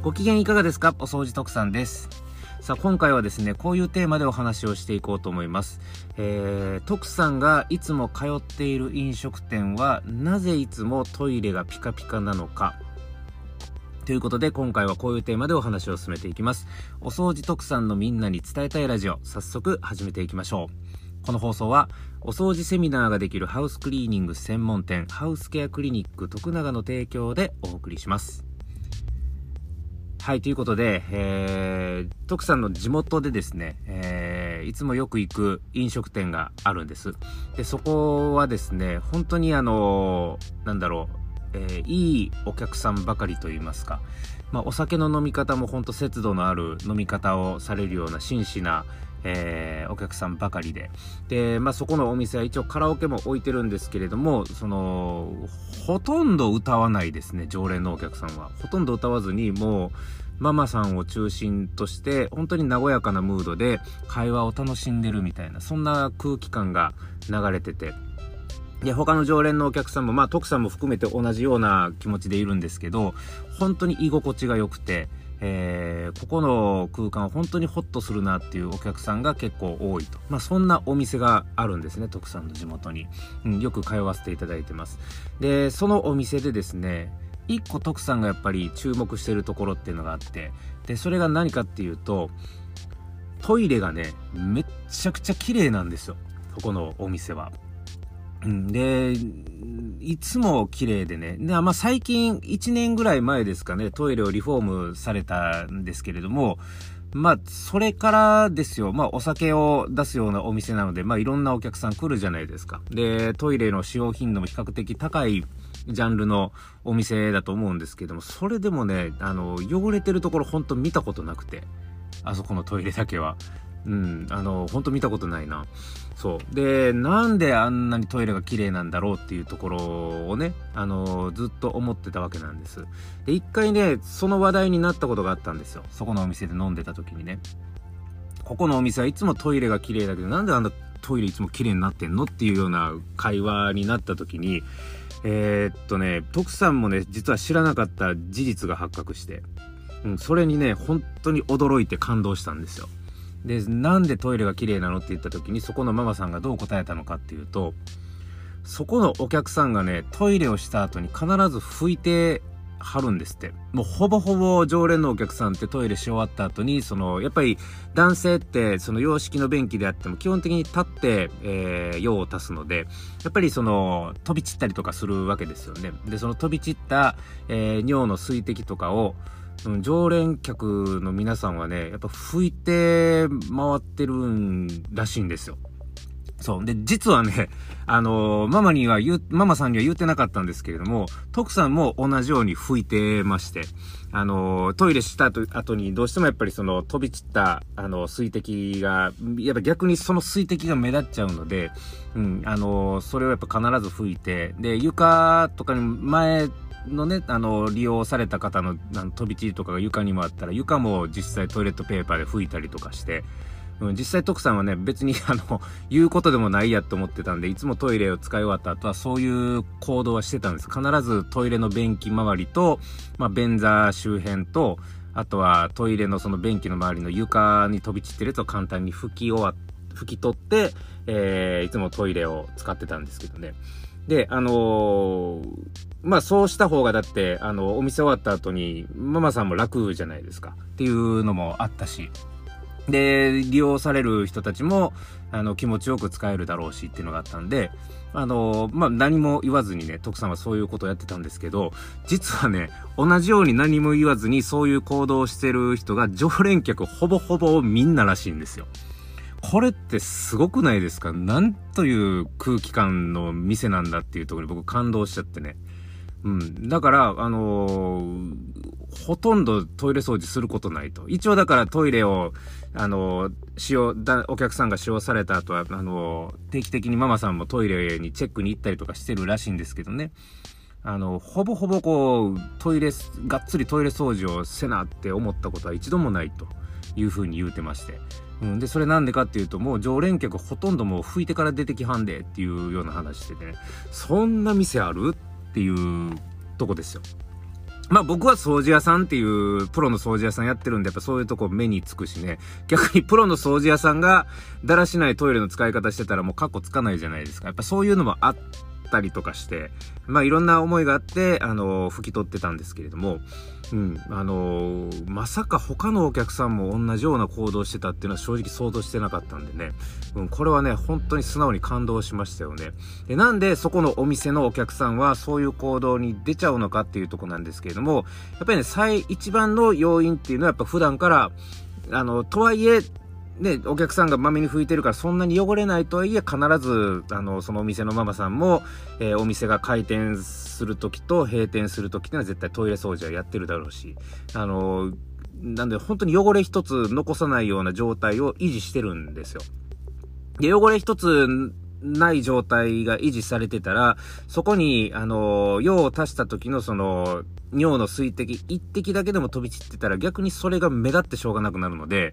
ご機嫌いかがですか？お掃除特産です。さあ、今回はですね、こういうテーマでお話をしていこうと思います。えー、徳さんがいつも通っている飲食店は、なぜいつもトイレがピカピカなのか？ということで、今回はこういうテーマでお話を進めていきます。お掃除特産のみんなに伝えたいラジオ、早速始めていきましょう。この放送は、お掃除セミナーができるハウスクリーニング専門店、ハウスケアクリニック徳永の提供でお送りします。はい、ということで、えー、徳さんの地元でですね、えー、いつもよく行く飲食店があるんです。で、そこはですね、本当にあの、なんだろう、えー、いいお客さんばかりと言いますか、まあ、お酒の飲み方も本当節度のある飲み方をされるような真摯な、えー、お客さんばかりで。で、まあ、そこのお店は一応カラオケも置いてるんですけれども、その、ほとんど歌わないですね、常連のお客さんは。ほとんど歌わずに、もう、ママさんを中心として、本当に和やかなムードで会話を楽しんでるみたいな、そんな空気感が流れてて。で、他の常連のお客さんも、まあ、徳さんも含めて同じような気持ちでいるんですけど、本当に居心地が良くて、えー、ここの空間本当にホッとするなっていうお客さんが結構多いと。まあそんなお店があるんですね、徳さんの地元に。うん、よく通わせていただいてます。で、そのお店でですね、一個徳さんがやっぱり注目してるところっていうのがあって、で、それが何かっていうと、トイレがね、めっちゃくちゃ綺麗なんですよ。ここのお店は。うん、で、いつも綺麗でね。で、まあ、最近1年ぐらい前ですかね、トイレをリフォームされたんですけれども、まあ、それからですよ。まあ、お酒を出すようなお店なので、まあ、いろんなお客さん来るじゃないですか。で、トイレの使用頻度も比較的高いジャンルのお店だと思うんですけども、それでもね、あの、汚れてるところほんと見たことなくて、あそこのトイレだけは。うん、あの、ほんと見たことないな。そう。で、なんであんなにトイレが綺麗なんだろうっていうところをね、あの、ずっと思ってたわけなんです。で、一回ね、その話題になったことがあったんですよ。そこのお店で飲んでた時にね。ここのお店はいつもトイレが綺麗だけど、なんであんなトイレいつも綺麗になってんのっていうような会話になった時に、えー、っとね、徳さんもね、実は知らなかった事実が発覚して、うん、それにね、本当に驚いて感動したんですよ。で、なんでトイレが綺麗なのって言った時に、そこのママさんがどう答えたのかっていうと、そこのお客さんがね、トイレをした後に必ず拭いてはるんですって。もうほぼほぼ常連のお客さんってトイレし終わった後に、その、やっぱり男性ってその洋式の便器であっても基本的に立って、えー、用を足すので、やっぱりその、飛び散ったりとかするわけですよね。で、その飛び散った、えー、尿の水滴とかを、うん、常連客の皆さんはね、やっぱ拭いて回ってるんらしいんですよ。そう。で、実はね、あのー、ママには言う、ママさんには言ってなかったんですけれども、徳さんも同じように拭いてまして、あのー、トイレした後にどうしてもやっぱりその飛び散った、あの、水滴が、やっぱ逆にその水滴が目立っちゃうので、うん、あの、それをやっぱ必ず拭いて、で、床とかに前、のね、あの、利用された方のの飛び散りとかが床にもあったら、床も実際トイレットペーパーで拭いたりとかして、うん、実際徳さんはね、別にあの、言うことでもないやと思ってたんで、いつもトイレを使い終わった後はそういう行動はしてたんです。必ずトイレの便器周りと、まあ、便座周辺と、あとはトイレのその便器の周りの床に飛び散ってるやつを簡単に拭き終わ、拭き取って、えー、いつもトイレを使ってたんですけどね。で、あのー、まあそうした方がだって、あの、お店終わった後に、ママさんも楽じゃないですか。っていうのもあったし。で、利用される人たちも、あの、気持ちよく使えるだろうしっていうのがあったんで、あの、まあ、何も言わずにね、徳さんはそういうことをやってたんですけど、実はね、同じように何も言わずにそういう行動をしてる人が常連客ほぼほぼみんならしいんですよ。これってすごくないですか？なんという空気感の店なんだっていうところに僕感動しちゃってね。うん。だから、あのー、ほとんどトイレ掃除することないと。一応だからトイレを、あのー、使用、だ、お客さんが使用された後は、あのー、定期的にママさんもトイレにチェックに行ったりとかしてるらしいんですけどね。あの、ほぼほぼこう、トイレ、がっつりトイレ掃除をせなって思ったことは一度もないというふうに言うてまして。うん、で、それなんでかっていうと、もう常連客ほとんどもう拭いてから出てきはんでっていうような話しててね、そんな店ある？っていうとこですよ。まあ僕は掃除屋さんっていうプロの掃除屋さんやってるんで、やっぱそういうとこ目につくしね。逆にプロの掃除屋さんがだらしないトイレの使い方してたらもうカッコつかないじゃないですか。やっぱそういうのもあっったりとかして、まあいろんな思いがあって、あの、拭き取ってたんですけれども、うん、あの、まさか他のお客さんも同じような行動してたっていうのは正直想像してなかったんでね、うん、これはね、本当に素直に感動しましたよね。で、なんでそこのお店のお客さんはそういう行動に出ちゃうのかっていうとこなんですけれども、やっぱりね、最一番の要因っていうのはやっぱ普段から、あの、とはいえ、ね、お客さんがまめに拭いてるからそんなに汚れないとはいえ必ず、あの、そのお店のママさんも、えー、お店が開店するときと閉店するときっていうのは絶対トイレ掃除はやってるだろうし、あの、なんで本当に汚れ一つ残さないような状態を維持してるんですよ。で、汚れ一つない状態が維持されてたら、そこに、あの、用を足した時のその、尿の水滴一滴だけでも飛び散ってたら逆にそれが目立ってしょうがなくなるので、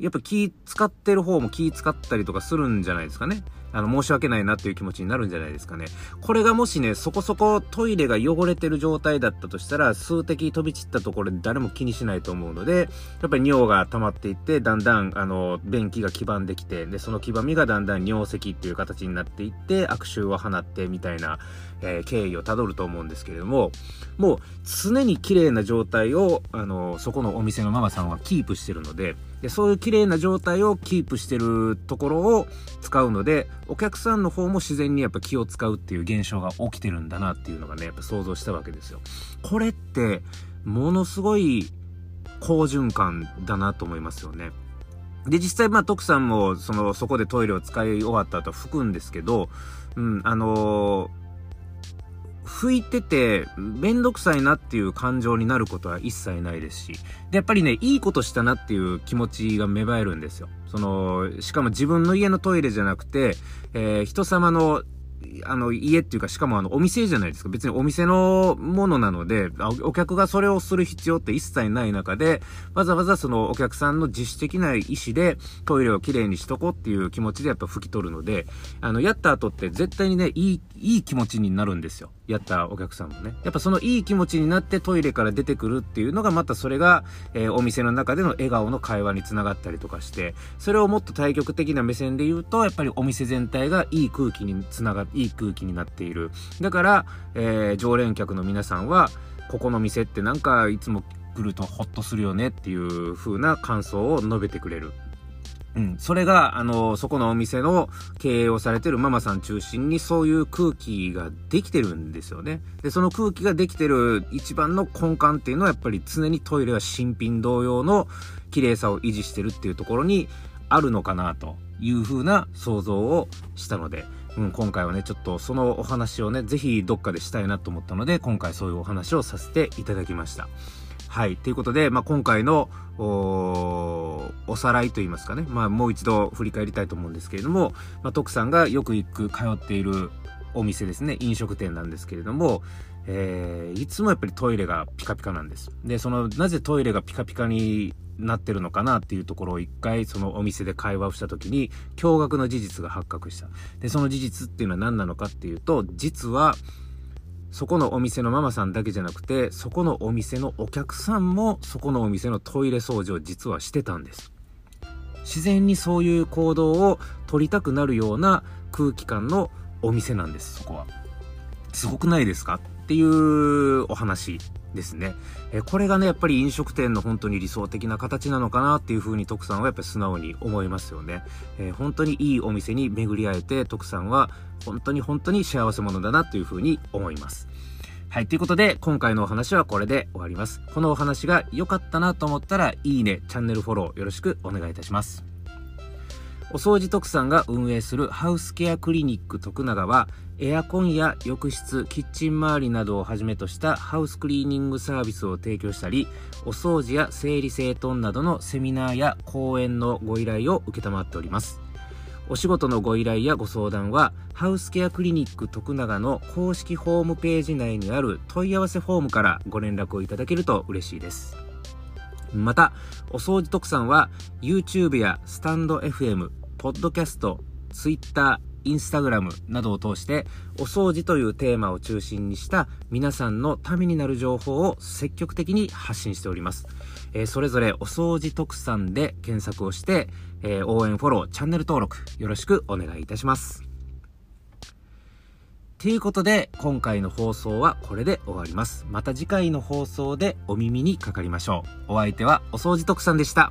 やっぱ気使ってる方も気使ったりとかするんじゃないですかね。あの、申し訳ないなっていう気持ちになるんじゃないですかね。これがもしね、そこそこトイレが汚れてる状態だったとしたら、数滴飛び散ったところで誰も気にしないと思うので、やっぱり尿が溜まっていって、だんだん、あの、便器が黄ばんできて、で、その黄ばみがだんだん尿石っていう形になっていって、悪臭を放ってみたいな、えー、経緯をたどると思うんですけれども、もう常に綺麗な状態を、あの、そこのお店のママさんはキープしてるので、でそういう綺麗な状態をキープしてるところを使うので、お客さんの方も自然にやっぱ気を使うっていう現象が起きてるんだなっていうのがね、やっぱ想像したわけですよ。これって、ものすごい好循環だなと思いますよね。で、実際、まあ、徳さんも、その、そこでトイレを使い終わった後拭くんですけど、うん、あのー拭いてて、めんどくさいなっていう感情になることは一切ないですし、で、やっぱりね、いいことしたなっていう気持ちが芽生えるんですよ。その、しかも自分の家のトイレじゃなくて、えー、人様のあの、家っていうか、しかもあの、お店じゃないですか。別にお店のものなので、お客がそれをする必要って一切ない中で、わざわざそのお客さんの自主的な意思で、トイレをきれいにしとこうっていう気持ちでやっぱ拭き取るので、あの、やった後って絶対にね、いい、いい気持ちになるんですよ。やったお客さんもね。やっぱそのいい気持ちになってトイレから出てくるっていうのが、またそれが、えー、お店の中での笑顔の会話につながったりとかして、それをもっと対極的な目線で言うと、やっぱりお店全体がいい空気につながって、いい空気になっている。だから、えー、常連客の皆さんは、ここの店ってなんかいつも来るとホッとするよねっていう風な感想を述べてくれる。うん。それが、あの、そこのお店の経営をされてるママさん中心にそういう空気ができてるんですよね。で、その空気ができてる一番の根幹っていうのはやっぱり常にトイレは新品同様の綺麗さを維持してるっていうところにあるのかなという風な想像をしたので、うん、今回はね、ちょっとそのお話をね、ぜひどっかでしたいなと思ったので、今回そういうお話をさせていただきました。はい。ということで、まあ、今回のお、おさらいといいますかね。まあ、もう一度振り返りたいと思うんですけれども、まあ、徳さんがよく行く、通っているお店ですね。飲食店なんですけれども、えー、いつもやっぱりトイレがピカピカなんです。で、その、なぜトイレがピカピカになってるのかなっていうところを一回そのお店で会話をした時に驚愕の事実が発覚した。で、その事実っていうのは何なのかっていうと、実は、そこのお店のママさんだけじゃなくて、そこのお店のお客さんも、そこのお店のトイレ掃除を実はしてたんです。自然にそういう行動を取りたくなるような空気感のお店なんです、そこは。すごくないですか？っていうお話ですね。えこれがね、やっぱり飲食店の本当に理想的な形なのかなっていうふうに徳さんはやっぱり素直に思いますよね。えー、本当にいいお店に巡り会えて徳さんは本当に本当に幸せ者だなというふうに思います。はい。ということで、今回のお話はこれで終わります。このお話が良かったなと思ったら、いいね、チャンネルフォローよろしくお願いいたします。お掃除特産が運営するハウスケアクリニック徳永は、エアコンや浴室、キッチン周りなどをはじめとしたハウスクリーニングサービスを提供したり、お掃除や整理整頓などのセミナーや講演のご依頼を受っております。お仕事のご依頼やご相談は、ハウスケアクリニック徳永の公式ホームページ内にある問い合わせフォームからご連絡をいただけると嬉しいです。また、お掃除特産は YouTube やスタンド FM、ポッドキャスト、Twitter、インスタグラムなどを通して、お掃除というテーマを中心にした皆さんのためになる情報を積極的に発信しております。えー、それぞれお掃除特産で検索をして、えー、応援フォロー、チャンネル登録よろしくお願いいたします。ということで、今回の放送はこれで終わります。また次回の放送でお耳にかかりましょう。お相手はお掃除特産でした。